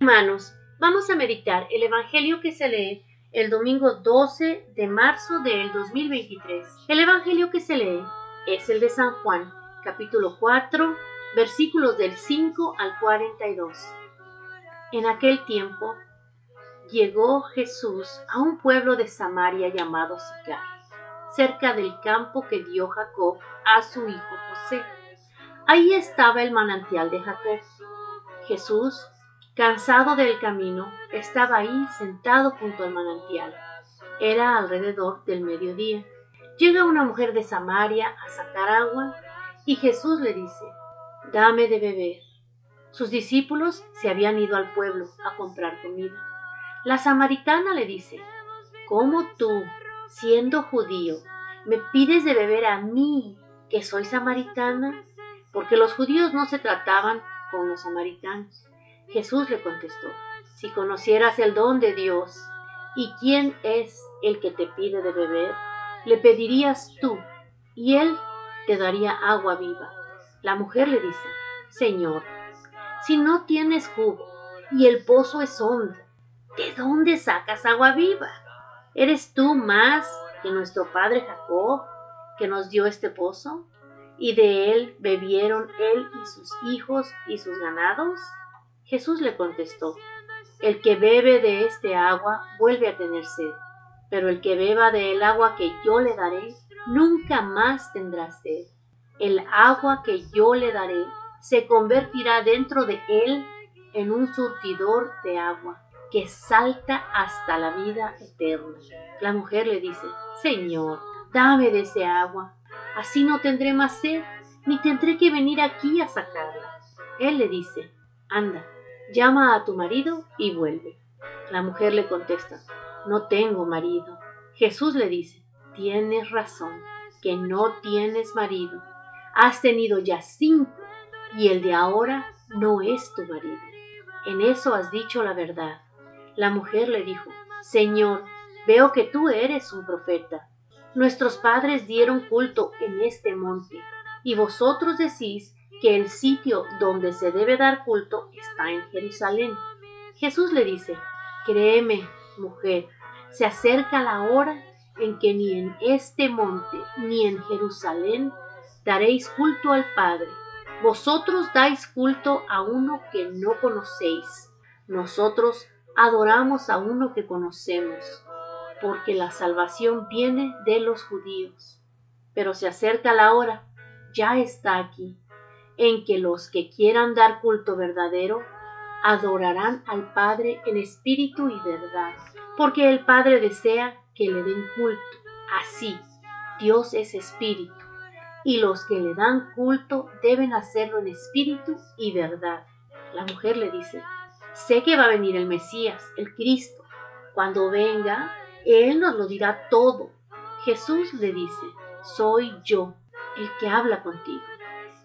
Hermanos, vamos a meditar el Evangelio que se lee el domingo 12 de marzo del 2023. El Evangelio que se lee es el de San Juan, capítulo 4, versículos del 5 al 42. En aquel tiempo llegó Jesús a un pueblo de Samaria llamado Sicar, cerca del campo que dio Jacob a su hijo José. Ahí estaba el manantial de Jacob. Jesús Cansado del camino, estaba ahí sentado junto al manantial. Era alrededor del mediodía. Llega una mujer de Samaria a sacar agua y Jesús le dice, dame de beber. Sus discípulos se habían ido al pueblo a comprar comida. La samaritana le dice, ¿cómo tú, siendo judío, me pides de beber a mí, que soy samaritana? Porque los judíos no se trataban con los samaritanos. Jesús le contestó, si conocieras el don de Dios y quién es el que te pide de beber, le pedirías tú y él te daría agua viva. La mujer le dice, Señor, si no tienes jugo y el pozo es hondo, ¿de dónde sacas agua viva? ¿Eres tú más que nuestro padre Jacob, que nos dio este pozo? ¿Y de él bebieron él y sus hijos y sus ganados? Jesús le contestó, El que bebe de este agua vuelve a tener sed, pero el que beba del agua que yo le daré, nunca más tendrá sed. El agua que yo le daré se convertirá dentro de él en un surtidor de agua que salta hasta la vida eterna. La mujer le dice, Señor, dame de ese agua, así no tendré más sed, ni tendré que venir aquí a sacarla. Él le dice, anda, llama a tu marido y vuelve. La mujer le contesta, no tengo marido. Jesús le dice, tienes razón, que no tienes marido. Has tenido ya cinco y el de ahora no es tu marido. En eso has dicho la verdad. La mujer le dijo, Señor, veo que tú eres un profeta. Nuestros padres dieron culto en este monte, y vosotros decís que el sitio donde se debe dar culto está en Jerusalén. Jesús le dice, créeme, mujer, se acerca la hora en que ni en este monte ni en Jerusalén daréis culto al Padre. Vosotros dais culto a uno que no conocéis. Nosotros adoramos a uno que conocemos, porque la salvación viene de los judíos. Pero se acerca la hora, ya está aquí en que los que quieran dar culto verdadero adorarán al Padre en espíritu y verdad, porque el Padre desea que le den culto. Así, Dios es espíritu, y los que le dan culto deben hacerlo en espíritu y verdad. La mujer le dice, sé que va a venir el Mesías, el Cristo. Cuando venga, Él nos lo dirá todo. Jesús le dice, soy yo el que habla contigo.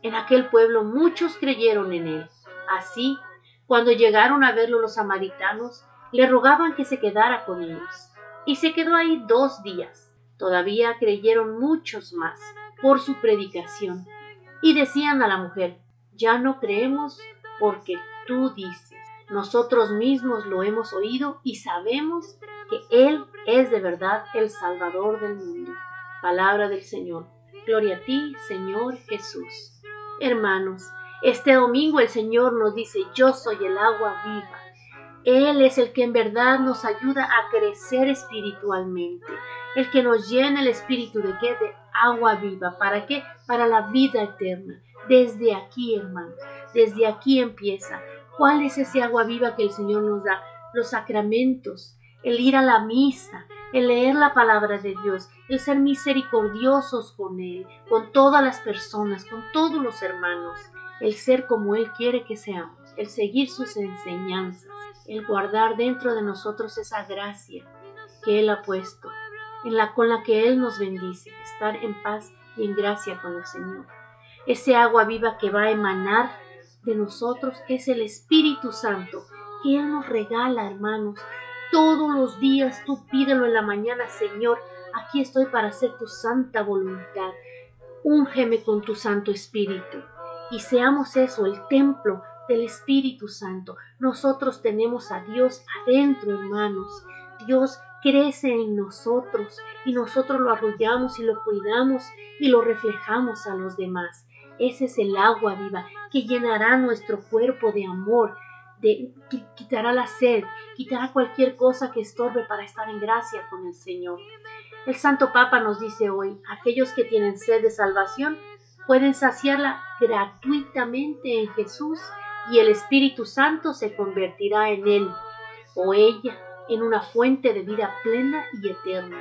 En aquel pueblo muchos creyeron en él. Así, cuando llegaron a verlo los samaritanos, le rogaban que se quedara con ellos. Y se quedó ahí dos días. Todavía creyeron muchos más por su predicación. Y decían a la mujer, ya no creemos porque tú dices. Nosotros mismos lo hemos oído y sabemos que Él es de verdad el Salvador del mundo. Palabra del Señor. Gloria a ti, Señor Jesús. Hermanos, este domingo el Señor nos dice, yo soy el agua viva. Él es el que en verdad nos ayuda a crecer espiritualmente, el que nos llena el espíritu de qué? De agua viva. ¿Para qué? Para la vida eterna. Desde aquí, hermanos, desde aquí empieza. ¿Cuál es ese agua viva que el Señor nos da? Los sacramentos, el ir a la misa, el leer la palabra de Dios, el ser misericordiosos con Él, con todas las personas, con todos los hermanos, el ser como Él quiere que seamos, el seguir sus enseñanzas, el guardar dentro de nosotros esa gracia que Él ha puesto, en la, con la que Él nos bendice, estar en paz y en gracia con el Señor. Ese agua viva que va a emanar de nosotros es el Espíritu Santo que Él nos regala, hermanos, todos los días tú pídelo en la mañana, Señor, aquí estoy para hacer tu santa voluntad. Úngeme con tu Santo Espíritu y seamos eso, el templo del Espíritu Santo. Nosotros tenemos a Dios adentro, hermanos. Dios crece en nosotros y nosotros lo arrollamos y lo cuidamos y lo reflejamos a los demás. Ese es el agua viva que llenará nuestro cuerpo de amor, de, quitará la sed, quitará cualquier cosa que estorbe para estar en gracia con el Señor. El Santo Papa nos dice hoy, aquellos que tienen sed de salvación pueden saciarla gratuitamente en Jesús y el Espíritu Santo se convertirá en él o ella en una fuente de vida plena y eterna.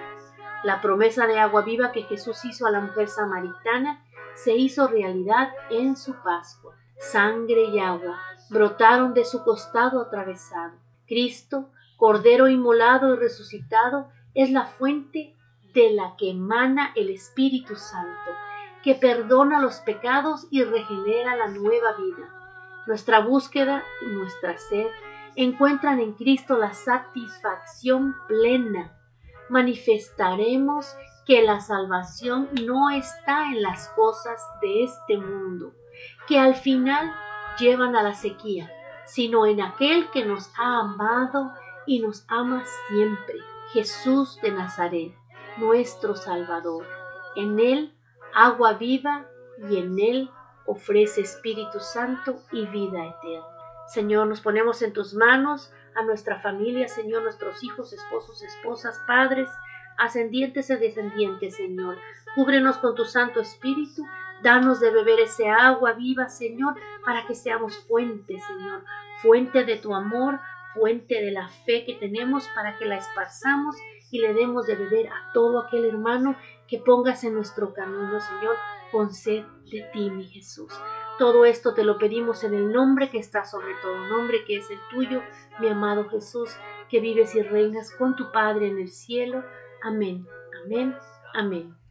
La promesa de agua viva que Jesús hizo a la mujer samaritana se hizo realidad en su Pascua. Sangre y agua brotaron de su costado atravesado. Cristo, Cordero inmolado y resucitado, es la fuente de la que emana el Espíritu Santo, que perdona los pecados y regenera la nueva vida. Nuestra búsqueda y nuestra sed encuentran en Cristo la satisfacción plena. Manifestaremos que la salvación no está en las cosas de este mundo, que al final llevan a la sequía, sino en aquel que nos ha amado y nos ama siempre, Jesús de Nazaret, nuestro Salvador. En Él agua viva y en Él ofrece Espíritu Santo y vida eterna. Señor, nos ponemos en tus manos, a nuestra familia, Señor, nuestros hijos, esposos, esposas, padres, ascendientes y descendientes, Señor. Cúbrenos con tu Santo Espíritu, danos de beber ese agua viva, Señor, para que seamos fuente, Señor, fuente de tu amor, fuente de la fe que tenemos para que la esparzamos y le demos de beber a todo aquel hermano que pongas en nuestro camino, Señor, con sed de ti, mi Jesús. Todo esto te lo pedimos en el nombre que está sobre todo nombre, que es el tuyo, mi amado Jesús, que vives y reinas con tu Padre en el cielo. Amén, amén, amén.